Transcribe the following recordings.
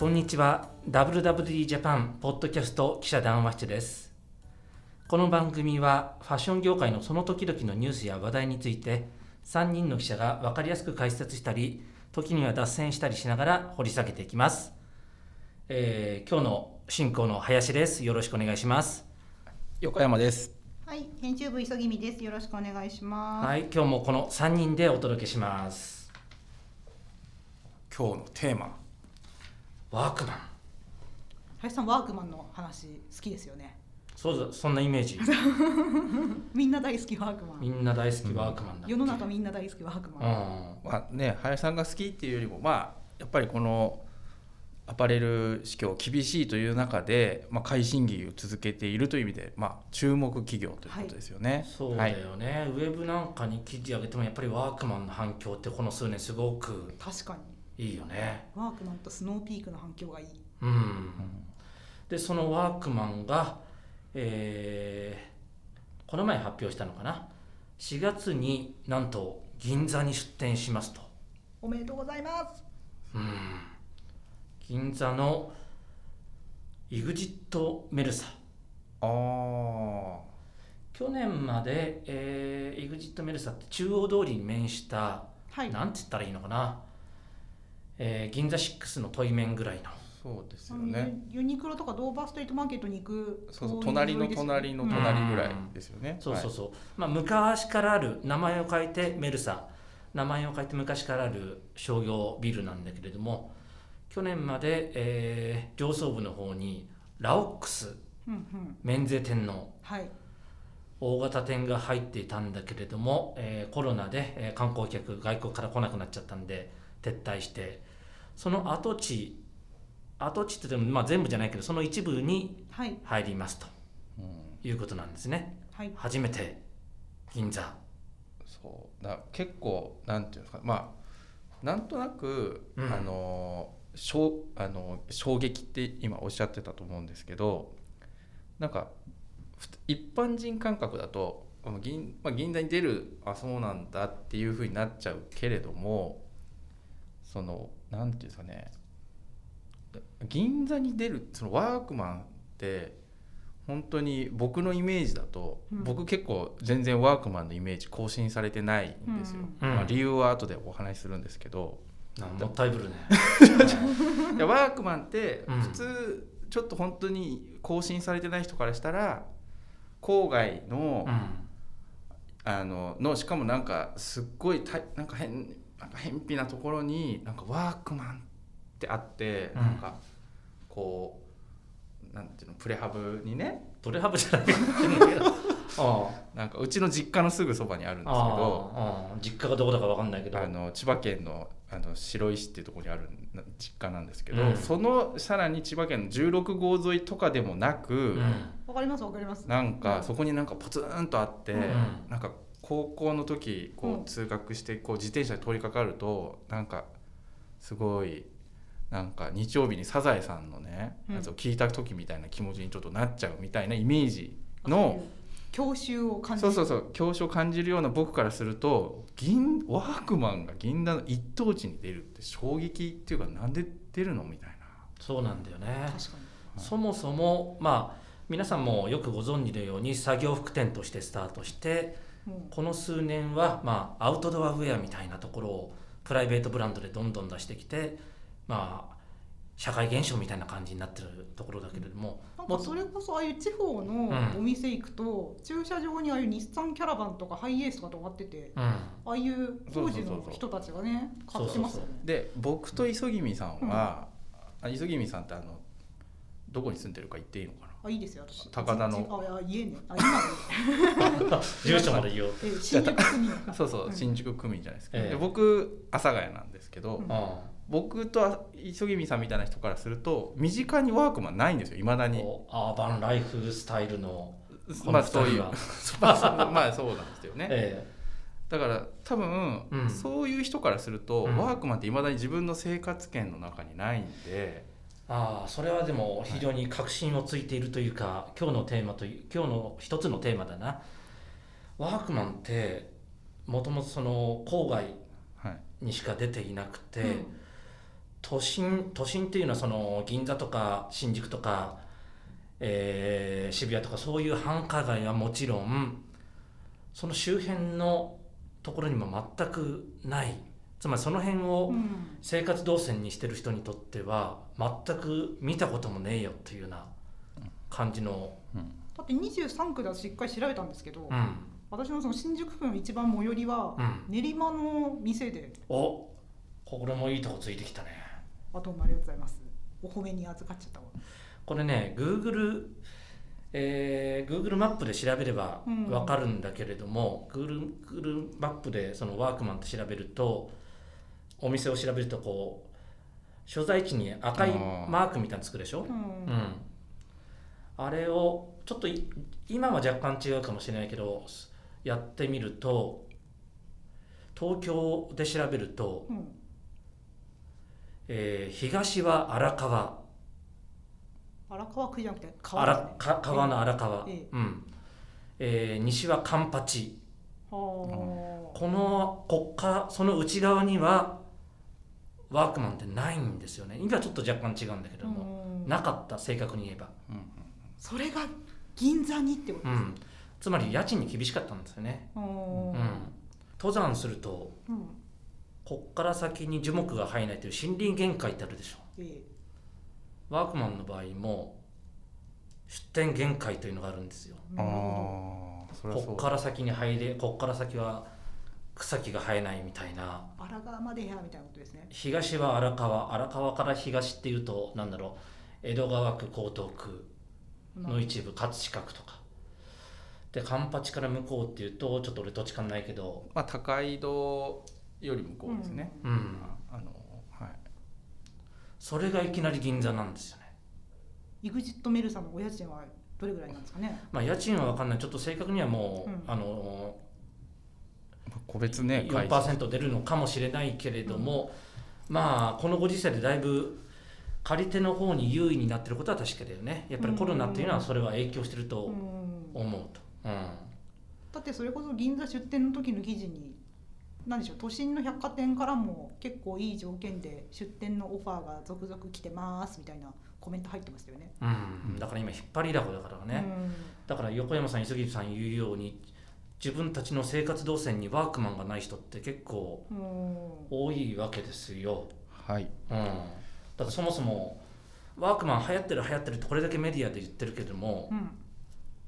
こんにちは WWD ジャパンポッドキャスト記者談話室ですこの番組はファッション業界のその時々のニュースや話題について3人の記者が分かりやすく解説したり時には脱線したりしながら掘り下げていきます、えー今日の進行の林ですよろしくお願いします横山です。はい、編集部急ぎみです。よろしくお願いします。はい今日もこの3人でお届けします今日のテーマ。ワークマン林さん、ワークマンの話好きですよね。そうだそんなイメージ みんな大好きワークマみン。んな大好きワークマンだっけ世の中みんな大好きワークうマン。んまあね、林さんが好きっていうよりも、まあやっぱりこのアパレル市況厳しいという中で、まあ快進撃を続けているという意味で、まあ注目企業ということですよね。そうだよね、ウェブなんかに記事上げてもやっぱりワークマンの反響ってこの数年すごく確かいいよね。にワークマンとスノーピークの反響がいい。うん、でそのワークマンが、えーこの前発表したのかな？4月になんと銀座に出店しますと、おめでとうございます。うん、銀座の EXIT メルサ。ああ、去年まで、えー、EXIT メルサって中央通りに面したはい。なんて言ったらいいのかな、えー銀座6の対面ぐらいのそうですよね。ユユニクロとかドーバーストリートマーケットに行くそうそう隣の隣の隣ぐらいですよね。そうそうそう、まあ、昔からある名前を変えてメルサ名前を変えて昔からある商業ビルなんだけれども去年まで、えー上層部の方にラオックスうんうん。免税店のはい。大型店が入っていたんだけれども、えーコロナで、えー観光客外国から来なくなっちゃったんで撤退してその跡地跡地って言っても、まあ、全部じゃないけどその一部にはい。入りますとうん。いうことなんですね。はい。初めて銀座。そう。だ結構なんていうんですかまあなんとなく、うん。あのしょうあの衝撃って今おっしゃってたと思うんですけどなんかふ一般人感覚だとあの銀,、まあ、銀座に出るあそうなんだっていうふうになっちゃうけれどもそのなんていうんですかね。銀座に出るそのワークマンって本当に僕のイメージだと、うん。僕結構全然ワークマンのイメージ更新されてないんですよ、うんまあ、理由は後でお話しするんですけど、なんもったいぶるね。いやワークマンってうん。普通ちょっと本当に更新されてない人からしたら郊外の,、うん。あののしかもなんかすっごいたいなんか変なんか偏僻なところになんかワークマンってあって、うん。なんかこうなんていうのプレハブにねプレハブじゃない。けどあなんかうちの実家のすぐそばにあるんですけあど実家がどこだかわかんないけど。あの千葉県のあの白石っていうところにあるな実家なんですけど、うん。そのさらに千葉県の16号沿いとかでもなく、うん。わかりますわかります。なんかそこになんかポツンとあって、うん。なんか高校の時こうんう通学してこう自転車で通りかかるとなんかすごいなんか日曜日にサザエさんのねうんやつを聞いた時みたいな気持ちにちょっとなっちゃうみたいなイメージの。教習を感じる。そうそうそう教師を感じるような僕からすると銀ワークマンが銀座の一等地に出るって衝撃っていうかなんで出るのみたいなそうなんだよね確かに。そもそもまあ皆さんもよくご存知のように作業服店としてスタートしてもこの数年はまあアウトドアウェアみたいなところをプライベートブランドでどんどん出してきてまあ社会現象みたいな感じになってるところだけれどもうなんかそれこそああいう地方のうん。お店行くと、駐車場にああいう日産キャラバンとかハイエースとか止まっててうん。ああいう当時の人たちがね買ってますよね。で僕と磯君さんは、あ磯君さんってあのどこに住んでるか言っていいのかな？あいいですよ私。高田の。じあいや家ね。あ今でいい。住所まで言おう。え新宿区民そうそう、うん。新宿区民じゃないですか、ええ。で僕阿佐ヶ谷なんですけど、うん。あ僕と磯君さんみたいな人からすると身近にワークマンないんですよいまだに。アーバンライフスタイルのこまの2あそういう。まあそうまあそうなんですよね。えだから多分、うん。そういう人からすると、うん。ワークマンっていまだに自分の生活圏の中にないんでえああそれはでも非常に確信をついているというか、今日のテーマという今日の一つのテーマだな。ワークマンってもともとその郊外はいにしか出ていなくて、うん都心都心っていうのはその銀座とか新宿とか、えー渋谷とかそういう繁華街はもちろんその周辺のところにも全くないつまりその辺をうん。生活動線にしてる人にとっては全く見たこともねえよっていうような感じの、だって23区でしっかり調べたんですけど、うん。私のその新宿区の一番最寄りはうん、練馬の店でおこれもいいとこついてきたね。あどうもありがとうございます。お褒めに預かっちゃったわ。これね Google えー、Google マップで調べればうん。分かるんだけれども、Google, Google マップでそのワークマンって調べるとお店を調べるとこう所在地に赤いマークみたいなのつくでしょ、うん。うん、あれをちょっとい今は若干違うかもしれないけどやってみると東京で調べると、うん。えー東は荒川。荒川区じゃなくて川ね。か川の荒川、ええ。うん。えー西はカンパチはこのこっからその内側にはワークマンってないんですよね。今はちょっと若干違うんだけあども、うん。なかった正確に言えば、それが銀座にってことですうん、つまり家賃に厳しかったんですよね、うんうん、登山するとうん。こっから先に樹木が生えないという森林限界ってあるでしょ。えワークマンの場合も出店限界というのがあるんですよ。こっから先に入れこっから先は草木が生えないみたいな。ど荒川までやみたいなことですね。東は荒川。荒川から東っていうとなんだろう。江戸川区江東区の。一部葛飾区とか。でカンパチから向こうっていうとちょっと俺土地勘ないけど。まあ高井戸より向こうですね、うん。あのはい。それがいきなり銀座なんですよね。イグジットメルさんのお家賃はどれぐらいなんですかね？まあ家賃は分かんない。ちょっと正確にはもう、うん。あのまあ個別ね会社4%出るのかもしれないけれども、まあこのご時世でだいぶ借り手の方に優位になってることは確かだよね。やっぱりコロナっていうのはそれは影響してるとうん思うと、うん。だってそれこそ銀座出店の時の記事に何でしょう都心の百貨店からも結構いい条件で出店のオファーが続々来てますみたいなコメント入ってましたよね。うん、だから今引っ張りだこだからね、だから横山さん磯木さん言うように自分たちの生活動線にワークマンがない人って結構多いわけですよ、はい。うん、だってそもそもワークマン流行ってる流行ってるってこれだけメディアで言ってるけども、うん。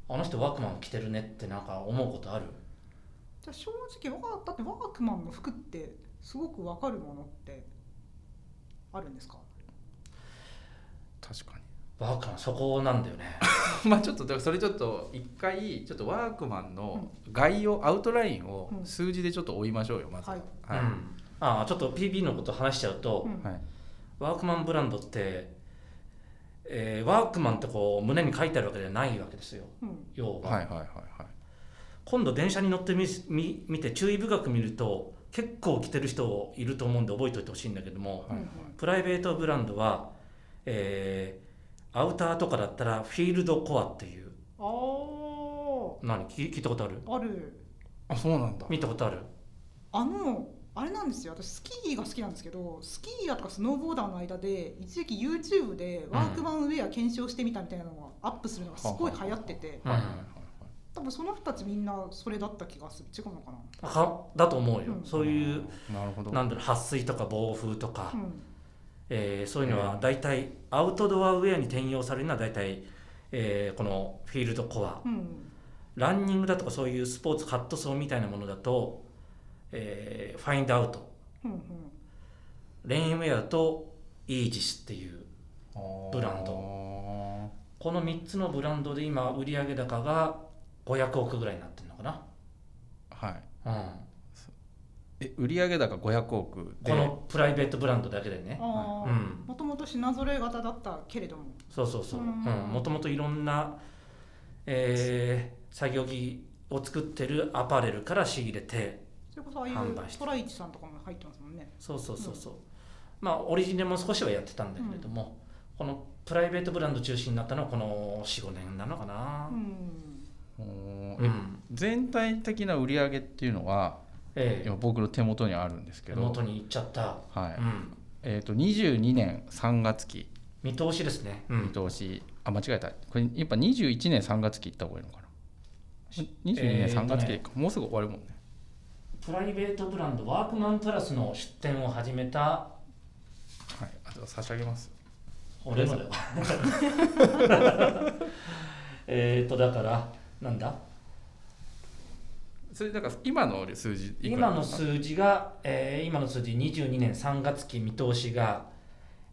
あの人ワークマン着てるねってなんか思うことある？じゃあ正直わだってワークマンの服ってすごくわかるものってあるんですか？確かにワークマンそこなんだよね。まあちょっとだからそれちょっと一回ちょっとワークマンの概要、アウトラインをうん。数字でちょっと追いましょうよまずは。い。はい。うん、ああちょっと PB のこと話しちゃうと、うん。はい。ワークマンブランドって、えーワークマンってこう胸に書いてあるわけではないわけですよ。うん。要は、はいはいはいはい。今度電車に乗ってみみ見て注意深く見ると結構着てる人いると思うんで覚えておいてほしいんだけども、はいはい。プライベートブランドは、えーアウターとかだったらフィールドコアっていう。何？聞聞いたことある？ある。あそうなんだ。見たことある？あのあれなんですよ。私スキーが好きなんですけどスキーヤーとかスノーボーダーの間で一時期 YouTube でワークマンウェア検証してみたみたいなのがアップするのがすごい流行ってて。うん。はいはいはいはい。多分その人たちみんなそれだった気がする。違うのかな？かだと思うよ、うん。そういうなるほど。なんだろう撥水とか暴風とか、うんえーそういうのは大体アウトドアウェアに転用されるのは大体、えーこのフィールドコア。うんランニングだとかそういうスポーツカットソーみたいなものだと、えーファインドアウト。うんレインウェアとイージスっていうブランド。この3つのブランドで今売上高が500億ぐらいになってるのかな、はい。うん、え売上高500億で。このプライベートブランドだけでね。もともと品揃え型だったけれども。そうそうそう。うん。もともといろんな、えー作業着を作ってるアパレルから仕入れてそれこそああいう販売して。トライチさんとかも入ってますもんね。そうそうそうそう、まあオリジナルも少しはやってたんだけれども、このプライベートブランド中心になったのはこの45年なのかな。うん。全体的な売上っていうのはええ。今僕の手元にあるんですけど。元に行っちゃった、はい。うん。えっ、と22年3月期。見通しですね、うん。見通し、あ間違えた。これやっぱ21年3月期いった方がいいのかな？22年3月期でいいか、もうすぐ終わるもんね。プライベートブランドワークマンプラスの出店を始めた。はい。あと差し上げます。俺のだよ。えっとだからなんだ？それだから今の数字いく今の数字が、えー今の数字22年3月期見通しが、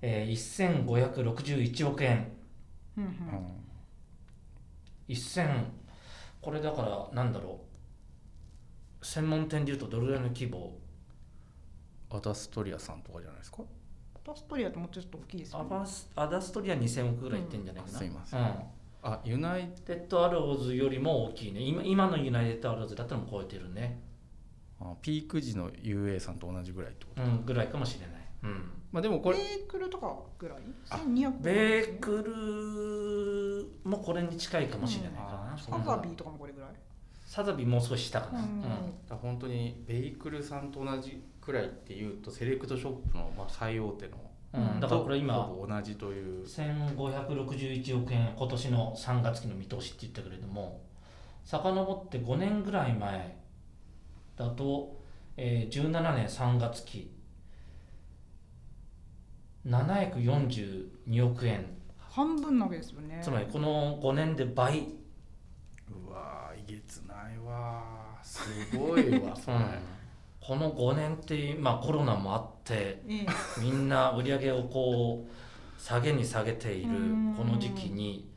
えー、1561億円。うんうん。1000これだからなんだろう。専門店でいうとどれぐらいの規模？アダストリアさんとかじゃないですか？パストリアともうちょっと大きいですよね。アバスアダストリア2000億ぐらいいってんじゃないかな、うん。すいません。うんあユナイテッドアローズよりも大きいね。今今のユナイテッドアローズだったらもう超えてるね、あピーク時の UA さんと同じぐらいってこと、うん、ぐらいかもしれない、うん、まあでもこれベークルとかぐらい？あ1200ベークルもこれに近いかもしれないかな、うん。サザビーとかもこれぐらい？サザビーもう少し下かな、うん。うん。だ本当にベイクルさんと同じくらいっていうとセレクトショップのまあ最大手のうん。だからこれ今ほぼ同じという。1561億円今年の3月期の見通しって言ったけれども遡って5年ぐらい前だと、えー17年3月期742億円。半分なわけですよね。つまりこの5年で倍、うわーえげつないわー。すごいわそれ、この5年って、まあ、コロナもあってええ。みんな売り上げをこう下げに下げているうん。この時期に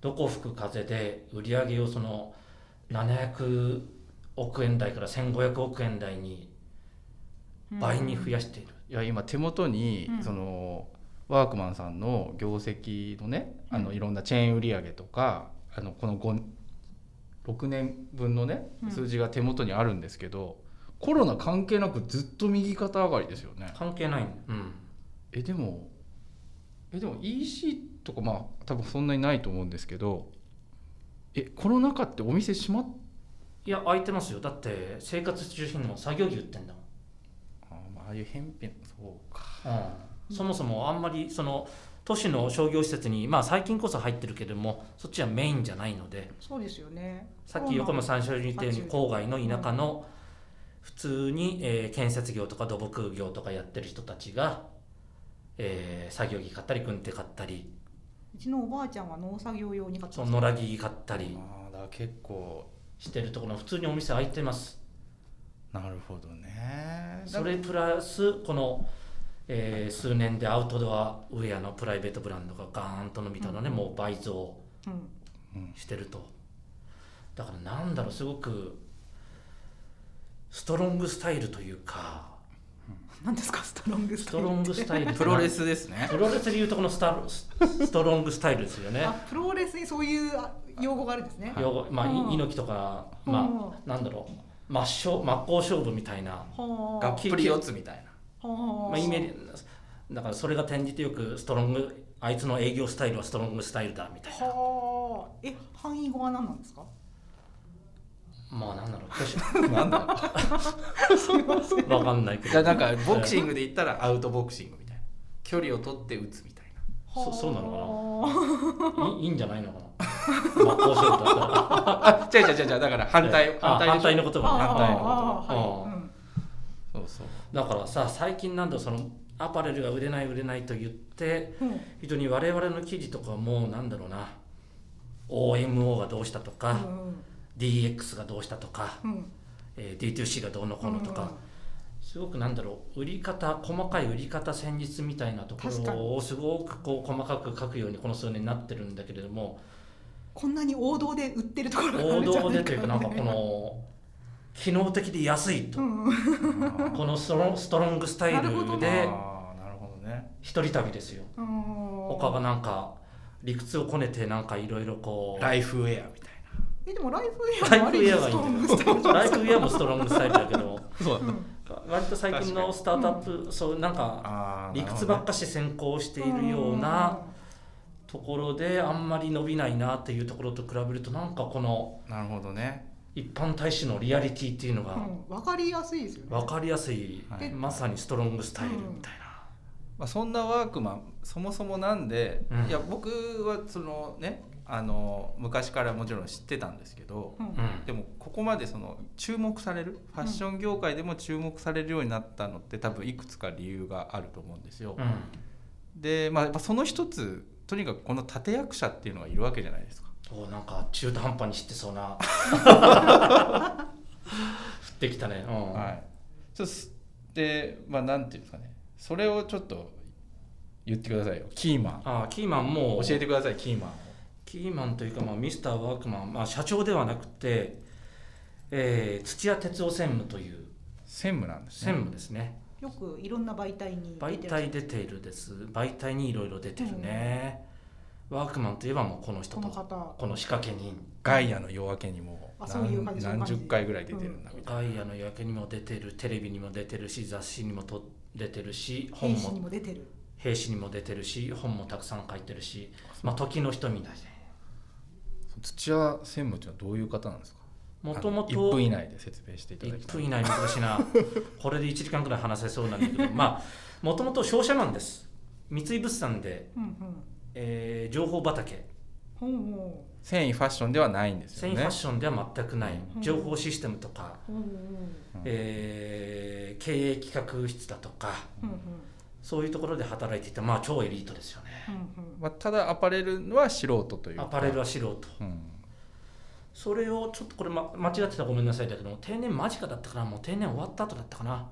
どこ吹く風で売り上げをその700億円台から1500億円台に倍に増やしている、いや今手元に、うん。そのワークマンさんの業績のねあのうんいろんなチェーン売上とかあのこの5 6年分のねうん。数字が手元にあるんですけど、コロナ関係なくずっと右肩上がりですよね。関係ない、うん、えでもえでも EC とかまあ多分そんなにないと思うんですけどえコロナ禍ってお店閉まっいや空いてますよ。だって生活必需品の作業着売ってんだもん。あまあああいう返品そうか。うん、そもそもあんまりその都市の商業施設に、まあ、最近こそ入ってるけれどもそっちはメインじゃないので。そうですよね。さっき横山さんが言ったようにうん郊外の田舎の普通に、えー建設業とか土木業とかやってる人たちが、えー作業着買ったり軍手買ったり。うちのおばあちゃんは農作業用に買ったの野良着買ったり。ああだから結構。してるところ普通にお店開いてます。なるほどね。それプラスこの、えー数年でアウトドアウェアのプライベートブランドがガーンと伸びたので、うん。もう倍増うん。うん。してると。だからなんだろうすごくストロングスタイルというか。何ですか？ストロングスストロングスタイル。プロレスですね。プロレスでいうとこのスタスストロングスタイルですよね。あプロレスにそういうあ用語があるんですね。用語まあうん。い猪木とかうん。まあなんだろう。真っ正真っ向勝負みたいな、はがっぷり四つみたいな。はまあ、イメージだからそれが転じてよくストロングあいつの営業スタイルはストロングスタイルだみたいな。はあ。え範囲語は何なんですか？まあなんだろう。なんだろう。わかんないけど。じゃあなんかボクシングで言ったらアウトボクシングみたいな。距離を取って打つみたいな。そそうなののかいいいんじゃないのかな。真っ向勝負だったら。あ違う違う違う。違うだから反対あ反対のこ言葉ね。反対のああうんはい。うん。そうそう。だからさ最近なんだそのアパレルが売れない売れないと言ってうん。非常に我々の記事とかもなんだろうな。OMO がどうしたとか、DX がどうしたとか、うん。えー D2C がどうのこうのとか、すごくなんだろう売り方細かい売り方戦術みたいなところをすごくこう細かく書くようにこの数年なってるんだけれどもこんなに王道で売ってるところがあ王るじゃない道でというかなんかこの機能的で安いと、うん このストロンストロングスタイルでああなるほどね。一人旅ですよ。うん。他がなんか理屈をこねてなんかいろいろこうライフウェアみたいえでもライフウェライフウアもストロングスタイルライフウェアもストロングスタイルだけど。なそううん割と最近のスタートアップ、そうなんかあ理屈ばっかし先行しているようなところであんまり伸びないなっていうところと比べるとなんかこのなるほどね。一般大使のリアリティっていうのがうん。分かりやすいですよね。分かりやすい、はい。まさにストロングスタイルみたいまあ、そんなワークマンそもそもなんで、うん。いや僕はそのねあの昔からもちろん知ってたんですけど、うん。うんでもここまでその注目されるファッション業界でも注目されるようになったのって多分いくつか理由があると思うんですよ。うん。で、まあ、その一つとにかくこの立役者っていうのがいるわけじゃないですか。おなんか中途半端に知ってそうな。降ってきたね、うん。はい、ちでまあなんていうんですかね。それをちょっと言ってくださいよ。キーマン。あキーマンも教えてくださいキーマン。をキーマンというか、まあ、ミスターワークマン、まあ、社長ではなくて、えー土屋哲夫専務という専務なんですね。専務ですね。よくいろんな媒体に媒出てる。体出ているです。媒体にいろいろ出てるね、ワークマンといえばもうこの人ことの方。この仕掛け人。ガイアの夜明けにも何十回ぐらい出てるんだみたいガイアの夜明けにも出てる。テレビにも出てるし雑誌にもと出てるし本兵士にもも出てる。兵士にも出てるし本もたくさん書いてるし、まあ、時の人みたいで。な土屋専務っていうのはどういう方なんですか？もともと1分以内で説明していただき1たい。分以内難しいなこれで1時間くらい話せそうなんだけど まあもともと商社マンです。三井物産で、うんうん。えー情報畑。ほうほ繊維ファッションではないんですよね。繊維ファッションでは全くない。うん情報システムとか、うほう。ほえー経営企画室だとかううんうん。そういうところで働いていたまあ超エリートですよね。うんうんまあ、ただアパレルは素人というか。アパレルは素人。うん。それをちょっとこれ、ま、間違ってたらごめんなさいだけど定年間近だったかな？もう定年終わった後だったかな、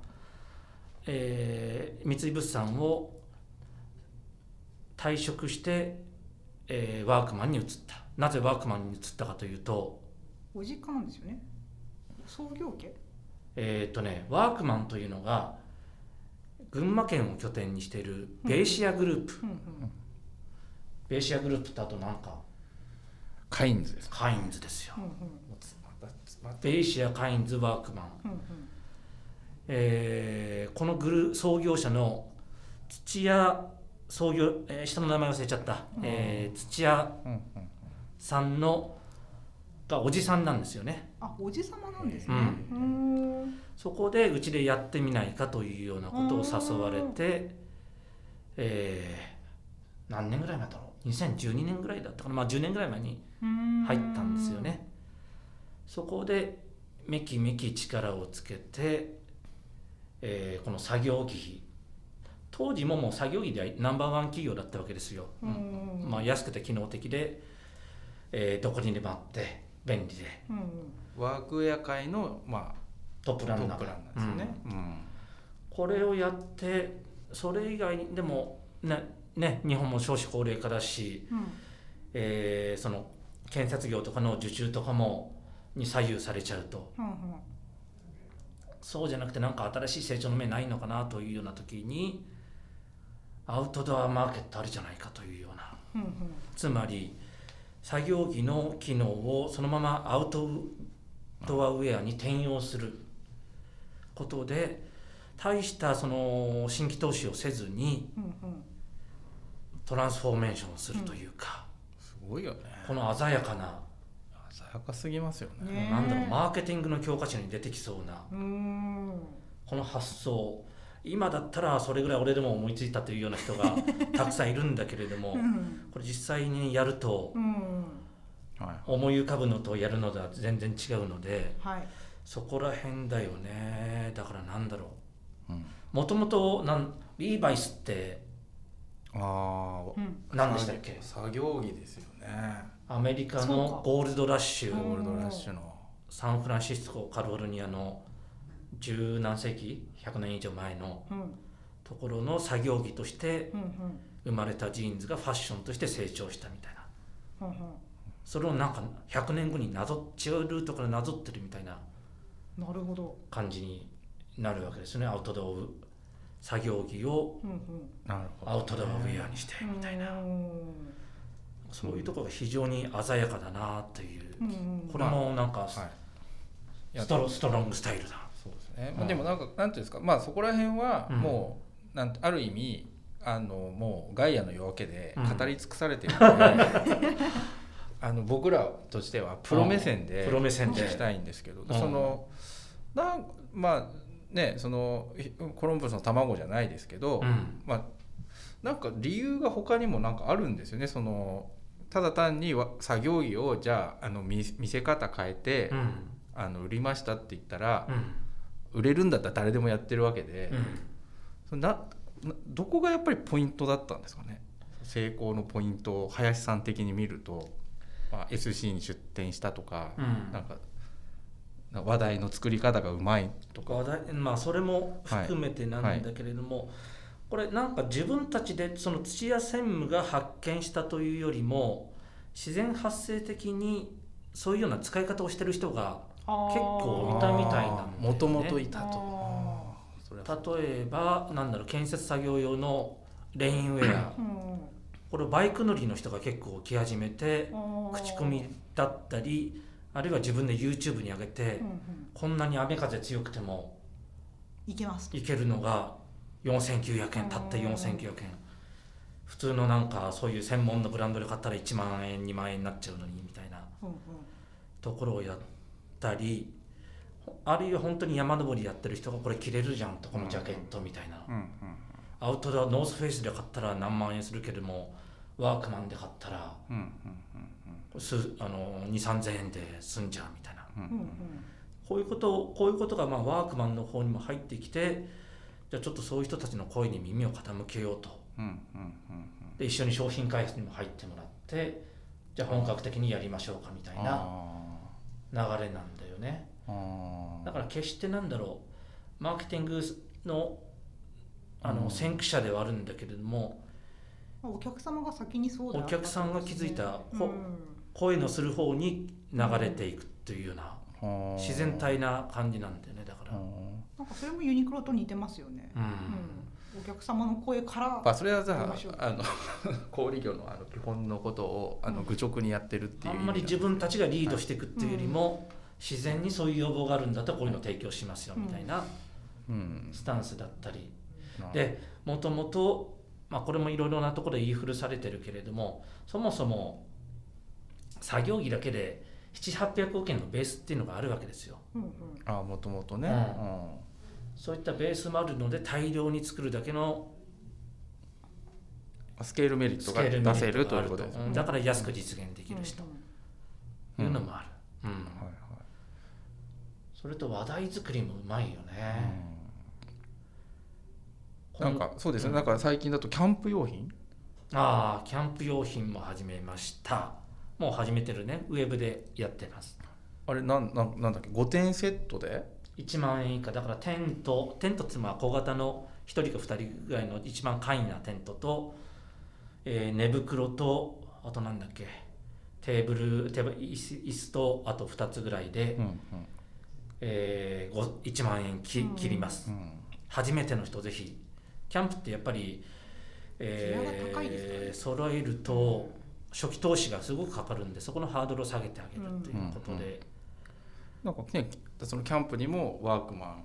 えー三井物産を退職して、えーワークマンに移った。なぜワークマンに移ったかというとお実家なんですよね。創業家？えーっとねワークマンというのが群馬県を拠点にしているベイシアグループ、うんうんベイシアグループってあとなんかカインズですか？カインズですよ。うんうん。ベイシアカインズワークマン。うんうん。えーこのグル創業者の土屋創業、えー下の名前忘れちゃった、えー土屋うんうんさんのがおじさんなんですよね。あおじさまなんですね。ううん。んそこでうちでやってみないかというようなことを誘われて、えー何年ぐらい前だろう2012年ぐらいだったかな、まあ、10年ぐらい前に入ったんですよね。そこでめきめき力をつけて、えーこの作業着。当時ももう作業着ではナンバーワン企業だったわけですよ、うん。うん。まあ、安くて機能的で、えーどこにでもあって便利で。うん。うんワークウェア界の、まあ、トップランナーですよね、うん。これをやってそれ以外にでもねね日本も少子高齢化だし、うん。えーその建設業とかの受注とかもに左右されちゃうと。うんうん。そうじゃなくてなんか新しい成長の目ないのかなというような時にアウトドアマーケットあるじゃないかというような。うんうん。つまり作業着の機能をそのままアウトドアウェアに転用する。ことで大したその新規投資をせずにうんうんトランスフォーメーションをするというか、すごいよね。この鮮やかな、鮮やかすぎますよね。ねえ。なんだろうマーケティングの教科書に出てきそうなこの発想。今だったらそれぐらい俺でも思いついたというような人が たくさんいるんだけれどもうん。これ実際にやると思い浮かぶのとやるのでは全然違うのではい。そこら辺だよね。だからなんだろう。もともとなんリーバイスってああうん。何でしたっけ？作業着ですよね。アメリカのか。ゴールドラッシュ。ゴールドラッシュの。サンフランシスコカリフォルニアの十何世紀？100年以上前のうん。ところの作業着として生まれたジーンズがファッションとして成長したみたいな。うんうん。それをなんか100年後になぞ違うルートからなぞってるみたいななるほど。感じになるわけですね。アウトドア作業着をアウトドアウェアにしてみたいな。そういうところが非常に鮮やかだなっていう。これもなんかストロストロングスタイルだ。そうですね、でもなんかなんていうんですか。まあそこら辺はうん。もう、なんてある意味あのもうガイアの夜明けでうん。語り尽くされてるので、あの僕らとしてはプロ目線でプロ目線で。聞きたいんですけど、ん。そのなんまあねそのコロンブスの卵じゃないですけど、うん。まあなんか理由が他にもなんかあるんですよね。そのただ単にわ作業着をじゃああの見見せ方変えて、うん。あの売りましたって言ったらう、ん。売れるんだったら誰でもやってるわけで、うん。ななどこがやっぱりポイントだったんですかね。成功のポイントを林さん的に見ると、まあ、SC に出店したとか、うん。なんか話題の作り方がうまいとか。話題まあそれも含めてなんだけれども、これなんか自分たちでその土屋専務が発見したというよりも自然発生的にそういうような使い方をしてる人が結構いたみたいなもともといたと。例えばなんだろう建設作業用のレインウェア。うん。これバイク乗りの人が結構着始めて口コミだったりあるいは自分で YouTube に上げてうんうん。こんなに雨風強くてもいけます。いけるのが4900円たった4900円。普通のなんかそういう専門のブランドで買ったら1万円2万円になっちゃうのにみたいな。ところをやったりあるいは本当に山登りやってる人がこれ着れるじゃんとこのジャケットみたいな。うんうん。アウトドアノースフェイスで買ったら何万円するけどもワークマンで買ったらうんうんすあの2 3 0 0円で済んじゃうみたいな。うん。うんうん。うんこういうことをこういうことがまあワークマンの方にも入ってきてじゃあちょっとそういう人たちの声に耳を傾けようと。うんうんうん。で一緒に商品開発にも入ってもらってじゃあ本格的にやりましょうかみたいな流れなんだよね。だから決してなんだろうマーケティングのあうん。の先駆者ではあるんだけれどもまあお客様が先にそうだお客さんが気づいたうん。ほ声のする方に流れていくというような自然体な感じなんだよねだから、なんかそれもユニクロと似てますよね、うん。うん。お客様の声からまあそれはさあの 小売業のあの基本のことをあの愚直にやってるっていうあんまり自分たちがリードしていくっていうよりも、自然にそういう要望があるんだったらこういうのを提供しますよみたいなうん。スタンスだったり、なでもともと、まあ、これもいろいろなところで言い古されてるけれどもそもそも作業着だけで700800億円のベースっていうのがあるわけですよ。うんうん。あもともとね、うん。うん。そういったベースもあるので大量に作るだけのスケールメリットが出せるということですよねうん。だから安く実現できるしというのもある、うん。はいそれと話題作りもうまいよはいね、うん。なんかそうですね、うん。なんか最近だとキャンプ用品？ああキャンプ用品も始めましたもう始めてるね。ウェブでやってます。あれなんなんなんだっけ？5点セットで？1万円以下。だからテントテントってまあ小型の1人か2人ぐらいの一番簡易なテントと、えー寝袋とあとなんだっけ？テーブルテーブル椅子椅子とあと2つぐらいで、うんえー、ご1万円きうん。切ります、うん。初めての人ぜひ。キャンプってやっぱり、えギアが高いですからね。ー、揃えると初期投資がすごくかかるんでそこのハードルを下げてあげるということで、なんかねそのキャンプにもワークマン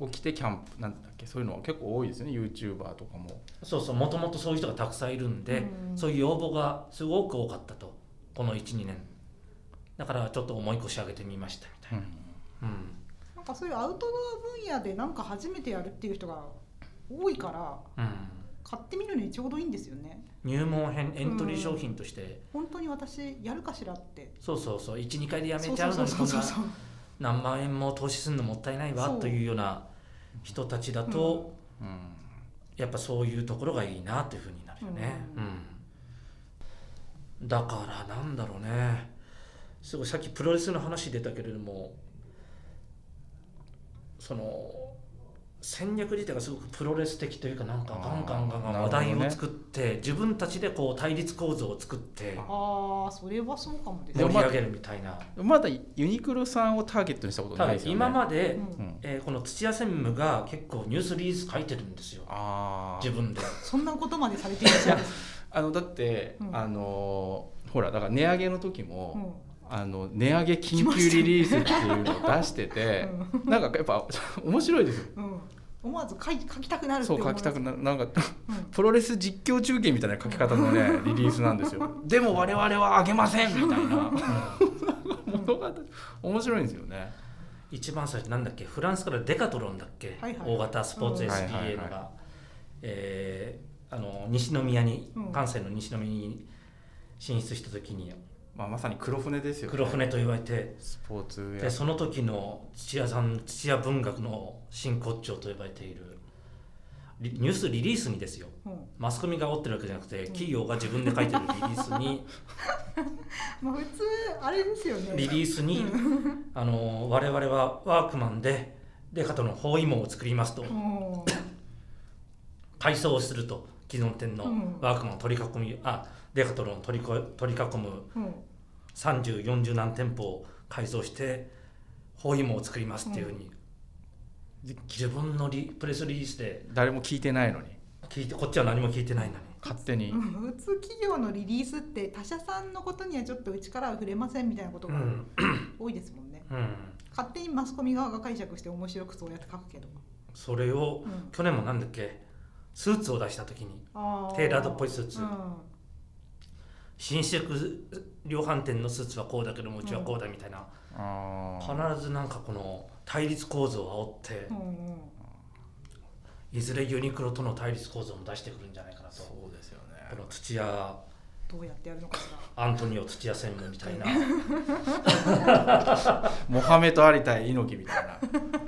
を着てキャンプなんだっけそういうのは結構多いですよね。YouTuber とかも。そうそうもともとそういう人がたくさんいるんで、うんそういう要望がすごく多かったと。この12年。だからちょっと重い腰上げてみましたみたいな、うん。なんかそういうアウトドア分野でなんか初めてやるっていう人が多いから。うん買ってみるのにちょうどいいんですよね。入門編エントリー商品として、本当に私やるかしらって。そうそうそう。12回でやめちゃうのに何万円も投資するのもったいないわというような人たちだと、うん。やっぱそういうところがいいなというふうになるよね、うん。だからなんだろうね。すごいさっきプロレスの話出たけれどもその戦略自体がすごくプロレス的というかなんかガンガンガンガン話題を作って、自分たちでこう対立構造を作ってああそれはそうかもですね。盛り上げるみたいな、まだユニクロさんをターゲットにしたことないですよね。今まで、うん。うん。えーこの土屋専務が結構ニュースリリース書いてるんですよ。自分で。そんなことまでされていらっしゃる あのだって、うん。あのほらだから値上げの時うも、んあの値上げ緊急リリースっていうのを出してて、なんかやっぱ面白いですよ。うん。思わず書い書きたくなるそう書きたくななんかうん。プロレス実況中継みたいな書き方のね リリースなんですよ。でも我々はあげませんみたいな。物語面白いんですよね。一番最初なんだっけ？フランスからデカトロンだっけ、はいはい。大型スポーツうん SPA のが、はいはいはえーあの西宮にうん。関西の西宮に進出した時にまあ、まさに黒船ですよね。黒船と言われて。スポーツウェア。でその時の土屋さん土屋文学の真骨頂と呼ばれている。リニュースリリースにですよ。うん。マスコミが煽ってるわけじゃなくて企業が自分で書いてるリリースに。まあ普通あれですよね。リリースにあの我々はワークマンでデカとの包囲網を作りますと。うん。改装をすると既存店のうん。ワークマンを取り囲みあデカトロンを取りこ取り囲むうん。3040何店舗を改造して包囲網を作りますっていうふうに、自分のリプレスリリースで。誰も聞いてないのに。聞いてこっちは何も聞いてないのに。勝手に、うん。普通企業のリリースって他社さんのことにはちょっとうちからは触れませんみたいなことがうん、多いですもんね、うん、勝手にマスコミ側が解釈して面白くそうやって書くけど、それをうん。去年もなんだっけスーツを出した時に。あテーラードっぽいスーツ。うん新宿量販店のスーツはこうだけどもうちはこうだみたいな、あー。必ずなんかこの対立構造を煽ってう、んうん。いずれユニクロとの対立構造も出してくるんじゃないかなと。そうですよね。この土屋どうやってやるのかしら。アントニオ土屋専務みたいな。モハメド・アリ対猪木みたいな。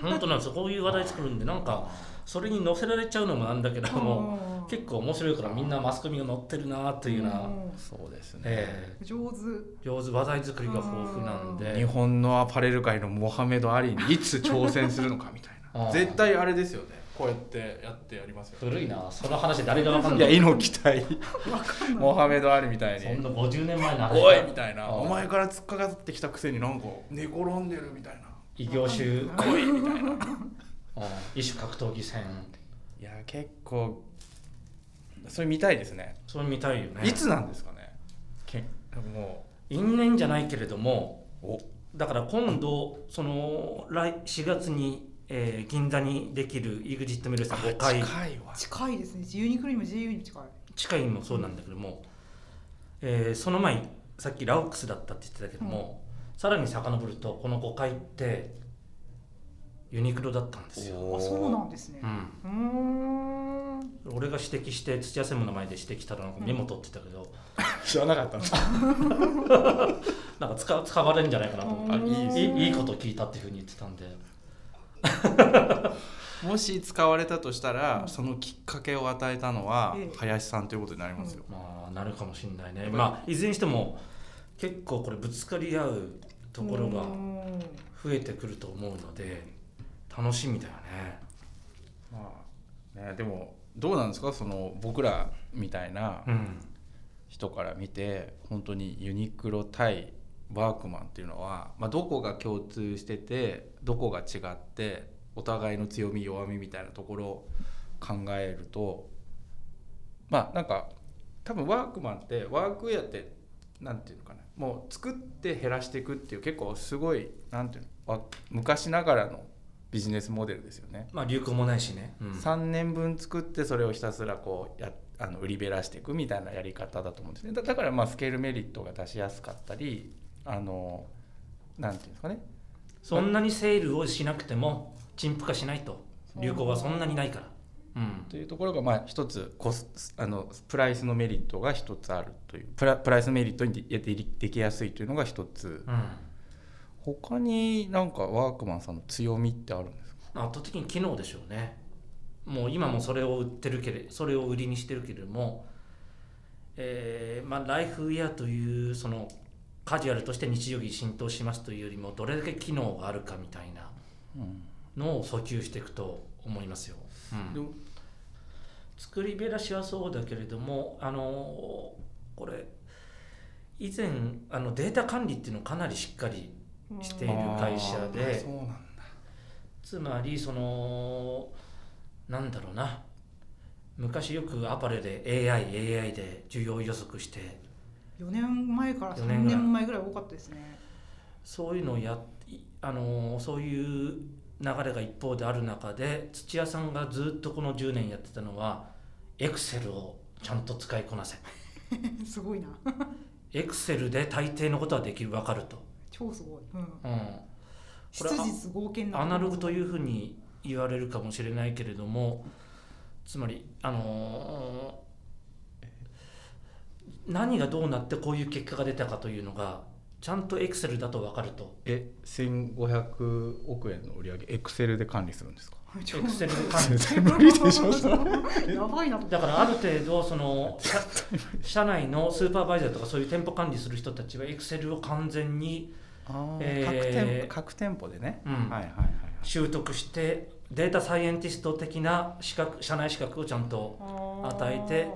本当なんですよ。こういう話題作るんでなんかそれに載せられちゃうのもなんだけどもうん。結構面白いからみんなマスコミが載ってるなというような、うん。そうですね、え上手。え上手話題作りが豊富なんで。日本のアパレル界のモハメド・アリにいつ挑戦するのかみたいあなー。絶対あれですよね。こうやってやってやりますよ古いな。その話誰がわかんい。やない猪木対わかんない。モハメド・アリみたいに。そんな50年前の話おいみたいな。お前から突っかかってきたくせになんか寝転んでるみたいな。異業種。うん来いみたいなうん。異種格闘技戦。いや結構それ見たいですね。それ見たいよね。いつなんですかね？けも因縁じゃないけれどもだから今度その来4月に、えー銀座にできる EXIT メルさん5回近いわ。近いですね。ユニクロにも JU にも近い。近いもそうなんだけども、えーその前さっきラオックスだったって言ってたけども、さらに遡るとこの5回ってユニクロだったんですよ、あそうなんですね。うん、うーん。俺が指摘して土屋専務の前で指摘したらなん。かメモ取ってたけど、知らなかったんですなんか使使われるんじゃないかなと思って。あいいいいいいこと聞いたっていうふうに言ってたんで。もし使われたとしたら、うん。そのきっかけを与えたのはええ。林さんということになりますよ、まあなるかもしれないね。まあいずれにしても結構これぶつかり合うところがうん。増えてくると思うので楽しみだよね。まあね、でもどうなんですか？その僕らみたいな人から見て本当にユニクロ対ワークマンっていうのは、まあ、どこが共通しててどこが違ってお互いの強み弱みみたいなところを考えるとまあなんか多分ワークマンってワークウェアってなんていうのかな？もう作って減らしていくっていう結構すごいなんていうの？昔ながらのビジネスモデルですよね。まあ流行もないしね、うん。3年分作ってそれをひたすらこうやあの売りべらしていくみたいなやり方だと思うんですね。だだからまあスケールメリットが出しやすかったりあのなんていうんですかね。そんなにセールをしなくても陳腐化しないと。流行がそんなにないから。うん。というところがまあ一つコスあのプライスのメリットが一つあるというプラプライスメリットにででできやすいというのが一つ。うん他になんかワークマンさんの強みってあるんですか？圧倒的に機能でしょうね。もう今もそれを売ってるけれそれを売りにしてるけれども、えーまあ、ライフウェアというそのカジュアルとして日常着に浸透しますというよりもどれだけ機能があるかみたいなのを訴求していくと思いますよ、うん。作りべらしはそうだけれどもあのこれ以前あのデータ管理っていうのをかなりしっかりしている会社で。つまりそのなんだろうな。昔よくアパレルで AI, AI で需要予測して。4年前から3四年前ぐらい多かったですね。そういうのをやいあのそういう流れが一方である中で土屋さんがずっとこの10年やってたのはエクセルをちゃんと使いこなせ。すごいな。エクセルで大抵のことはできる分かると、超すごい、うん、うん、質実合憲なアナログというふうに言われるかもしれないけれどもつまりあのー何がどうなってこういう結果が出たかというのがちゃんとエクセルだと分かると。え1500億円の売り上げエクセルで管理するんですか？エクセルで管理。全 然無理でしょ。やばいな。とだからある程度その社社内のスーパーバイザーとかそういう店舗管理する人たちはエクセルを完全にえー各店各店舗でね、うん。はいはいはい習得してデータサイエンティスト的な資格社内資格をちゃんと、与えて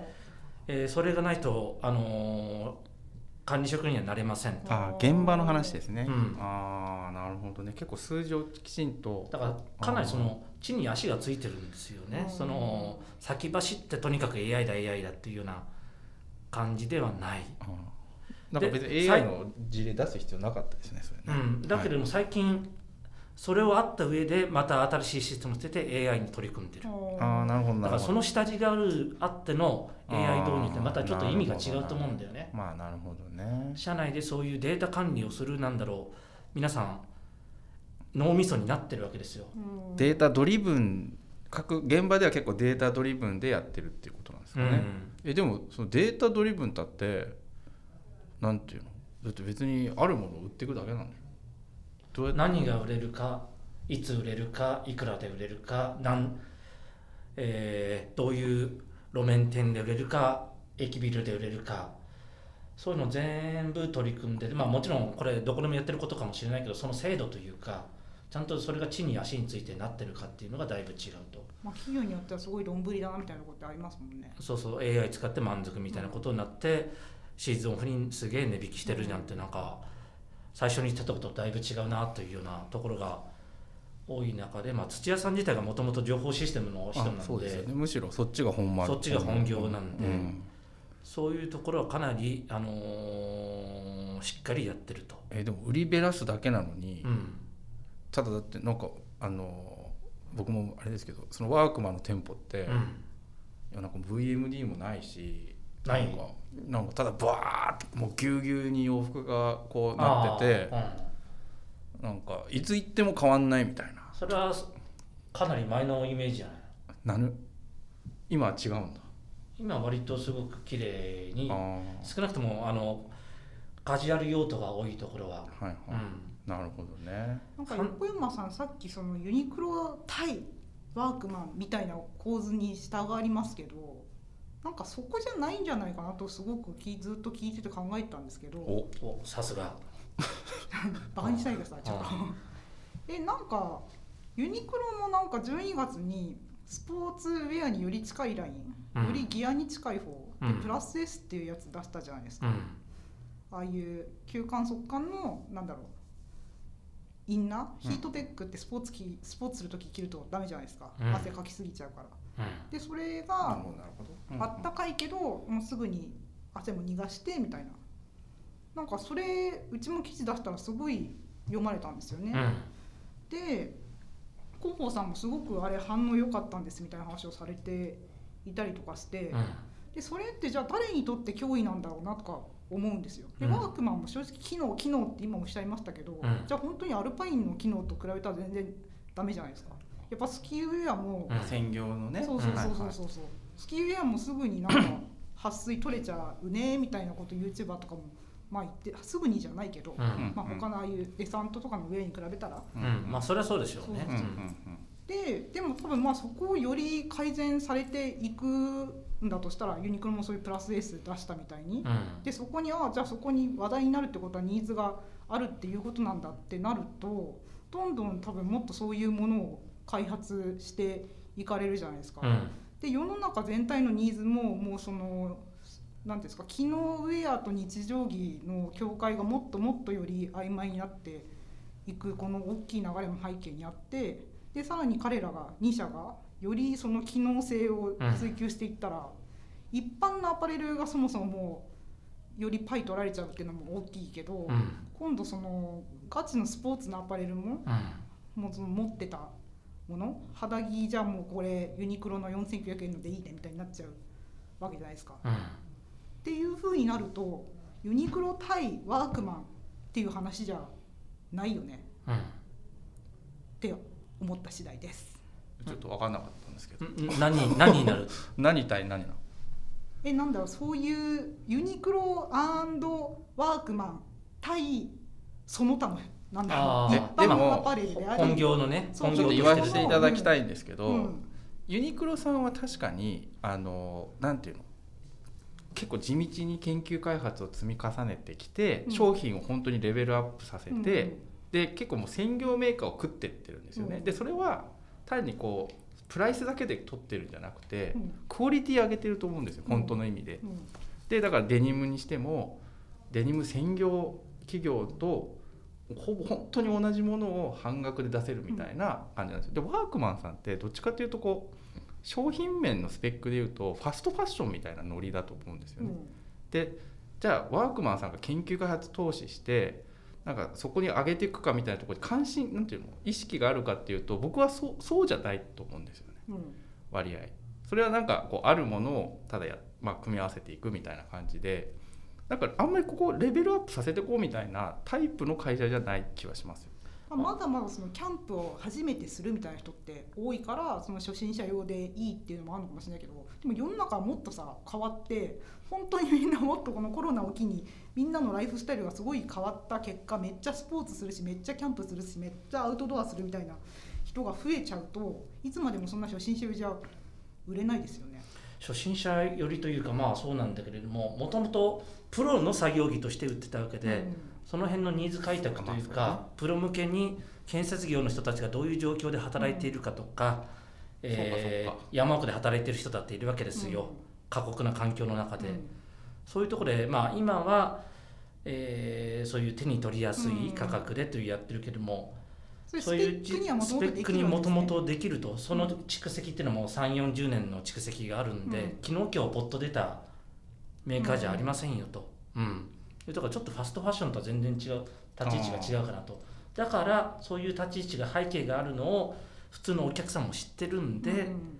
えーそれがないと、あのー管理職にはなれません。とあー現場の話ですね、うん。ああなるほどね。結構数字をきちんと。だからかなりその地に足がついてるんですよね。うん。その先走ってとにかく AI だ AI だっていうような感じではない、あーなんか別にで AI の事例出す必要なかったですねそれね、うん、だけれども最近それをあった上でまた新しいシステムを捨てて AI に取り組んでる。ああなるほどなるほど。だからその下地があるあっての AI 導入ってまたちょっと意味が違うと思うんだよね。まあなるほどね。社内でそういうデータ管理をするなんだろう。皆さん脳みそになってるわけですよ。うん。データドリブン各現場では結構データドリブンでやってるっていうことなんですかね、えでもそのデータドリブンだってなんていうの？だって別にあるものを売っていくだけなんだよどうやって？何が売れるかいつ売れるかいくらで売れるかなん、えーどういう路面店で売れるか駅ビルで売れるかそういうの全部取り組んでまあもちろんこれどこでもやってることかもしれないけどその精度というかちゃんとそれが地に足についてなってるかっていうのがだいぶ違うと。まあ、企業によってはすごい論ぶりだなみたいなことってありますもんね。そうそう AI 使って満足みたいなことになってシーズンオフにすげえ値引きしてるなんてなんか最初に言ってたこととだいぶ違うなというようなところが多い中で、まあ、土屋さん自体がもともと情報システムの人なあのでそうですよね。むしろそっちが本丸。そっちが本業なんでうん。そういうところはかなり、あのーしっかりやってると。えでも売りべらすだけなのに、うん。ただだってなんかあの僕もあれですけどそのワークマンの店舗って、いうん。やなんか VMD もないしない。んかなんかただバーッともうぎゅうぎゅうに洋服がこうなっててうん。なんかいつ行っても変わんないみたいな。それはかなり前のイメージじゃないなぬ今は違うんだ。今は割とすごく綺麗に少なくともあのカジュアル用途が多いところは、はいはい、うん、なるほどね。なんか横山さんさっきそのユニクロ対ワークマンみたいな構図に従いますけどなんかそこじゃないんじゃないかなとすごくきずっと聞いてて考えてたんですけど。おおさすが。バカにしないでくださいちょっと。えなんかユニクロもなんか12月にスポーツウェアにより近いライン、うん。よりギアに近い方で、うん。プラス S っていうやつ出したじゃないですか、うん。ああいう休館速乾のなんだろう。インナー、ヒートテックってスポーツ着スポーツする時着るとダメじゃないですか、うん。汗かきすぎちゃうから。うんでそれがほどなるほど、あったかいけどもうすぐに汗も逃がしてみたいな。なんかそれうちも記事出したらすごい読まれたんですよね、で広報さんもすごくあれ反応良かったんですみたいな話をされていたりとかして、うん。でそれってじゃあ誰にとって脅威なんだろうなとか思うんですよ。で、うん。ワークマンも正直機能機能って今おっしゃいましたけど、うん。じゃあ本当にアルパインの機能と比べたら全然ダメじゃないですかやっぱスキーウェアも、うん。専業のね。そうそうそうそうはいはい。そうそうスキーウェアもすぐになんか撥水取れちゃうねみたいなこと YouTuber とかもまあ言ってすぐにじゃないけど、うん。うんまあ、他のああいうデサントとかのウェアに比べたら。うん。まあそれはそうでしょうね。ででも多分まあそこをより改善されていくんだとしたらユニクロもそういうプラスエース出したみたいに、うん。でそこにああじゃあそこに話題になるってことはニーズがあるっていうことなんだってなるとどんどん多分もっとそういうものを開発していかれるじゃないですか。うん。で世の中全体のニーズももうその何ですか機能ウェアと日常着の境界がもっともっとより曖昧になっていくこの大きい流れも背景にあってでさらに彼らが2社がよりその機能性を追求していったら、一般のアパレルがそもそももうよりパイ取られちゃうっていうのも大きいけど、うん。今度そのガチのスポーツのアパレルもうん。もうその持ってたもの？肌着じゃもうこれユニクロの4900円のでいいねみたいになっちゃうわけじゃないですか。うん。っていう風になるとユニクロ対ワークマンっていう話じゃないよね。うん。って思った次第です。ちょっと分かんなかったんですけど。ん。何何になる？何対何なの？ええなんだろう。そういうユニクロワークマン対その他のなんだろう。あー。一般でものアパレルであり本業のね本業としてると言わせていただきたいんですけど、う。ん。ユニクロさんは確かにあのなんていうの？結構地道に研究開発を積み重ねてきて、うん。商品を本当にレベルアップさせて、うんで結構もう専業メーカーを食ってってるんですよね、うん。でそれは単にこうプライスだけで取ってるんじゃなくて、うん。クオリティ上げてると思うんですよ本当の意味で。うん。でだからデニムにしてもデニム専業企業とほぼ本当に同じものを半額で出せるみたいな感じなんですよ。でワークマンさんってどっちかっていうとこう商品面のスペックでいうとファストファッションみたいなノリだと思うんですよね。でじゃあワークマンさんが研究開発投資してなんかそこに上げていくかみたいなところに関心なんていうの意識があるかっていうと僕はそうそうじゃないと思うんですよねうんうん割合。それはなんかこうあるものをただや、まあ、組み合わせていくみたいな感じでだからあんまりここレベルアップさせていこうみたいなタイプの会社じゃない気はしますよ。まだまだそのキャンプを初めてするみたいな人って多いからその初心者用でいいっていうのもあるのかもしれないけどでも世の中はもっとさ変わって本当にみんなもっとこのコロナを機にみんなのライフスタイルがすごい変わった結果めっちゃスポーツするしめっちゃキャンプするしめっちゃアウトドアするみたいな人が増えちゃうといつまでもそんな初心者用じゃ売れないですよね。初心者寄りというかまあそうなんだけれどももともとプロの作業着として売ってたわけで、その辺のニーズ開拓というまあか、プロ向けに建設業の人たちがどういう状況で働いているかとか、うかそうか。山奥で働いている人だっているわけですよ、過酷な環境の中で、そういうところで、まあ、今は、えーそういう手に取りやすい価格でというやってるけども、そそういうじスペックにもともとできるとその蓄積っていうのも3 4 0年の蓄積があるんで、うん。昨日今日ポッと出たメーカーじゃありませんよと、うん。だからちょっとファストファッションとは全然違う立ち位置が違うかなと。だからそういう立ち位置が背景があるのを普通のお客さんも知ってるんで、うん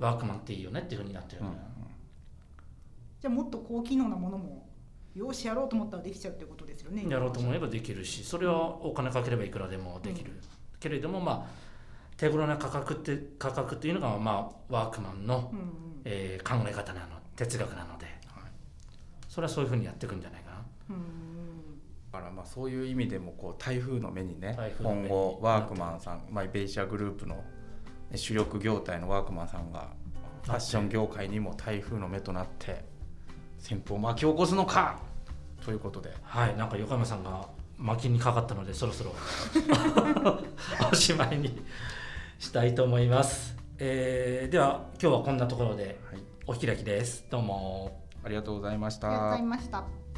ワークマンっていいよねっていうふうになってるんだよ、じゃあもっと高機能なものもよしやろうと思ったらできちゃうってことよね。やろうと思えばできるしそれはお金かければいくらでもできる、けれどもまあ手頃な価格って価格っていうのがまあワークマンの、うんうん。えー考え方なの哲学なので。はい。それはそういうふうにやっていくんじゃないかな。うんだからまあそういう意味でもこう台風の目にね今後ワークマンさん、まあ、ベイシアグループのね主力業態のワークマンさんがファッション業界にも台風の目となって旋風を巻き起こすのかということで。はいなんか横山さんが巻きにかかったのでそろそろ。おしまいにしたいと思います、えーでは今日はこんなところではい。お開きです。どうも。ありがとうございましありがとうござたいました。